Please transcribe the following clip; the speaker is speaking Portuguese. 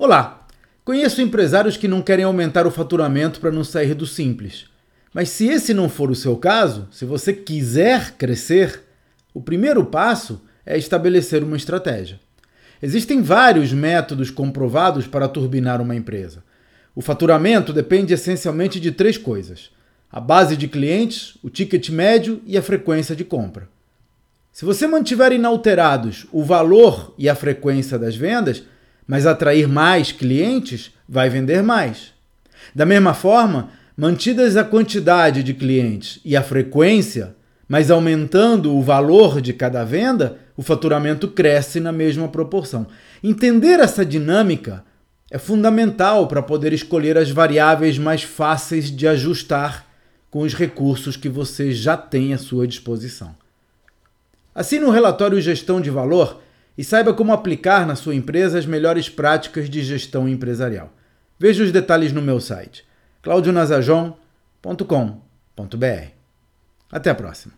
Olá! Conheço empresários que não querem aumentar o faturamento para não sair do simples. Mas se esse não for o seu caso, se você quiser crescer, o primeiro passo é estabelecer uma estratégia. Existem vários métodos comprovados para turbinar uma empresa. O faturamento depende essencialmente de três coisas: a base de clientes, o ticket médio e a frequência de compra. Se você mantiver inalterados o valor e a frequência das vendas, mas atrair mais clientes, vai vender mais. Da mesma forma, mantidas a quantidade de clientes e a frequência, mas aumentando o valor de cada venda, o faturamento cresce na mesma proporção. Entender essa dinâmica é fundamental para poder escolher as variáveis mais fáceis de ajustar com os recursos que você já tem à sua disposição. Assine o relatório Gestão de Valor e saiba como aplicar na sua empresa as melhores práticas de gestão empresarial. Veja os detalhes no meu site claudionazajon.com.br. Até a próxima!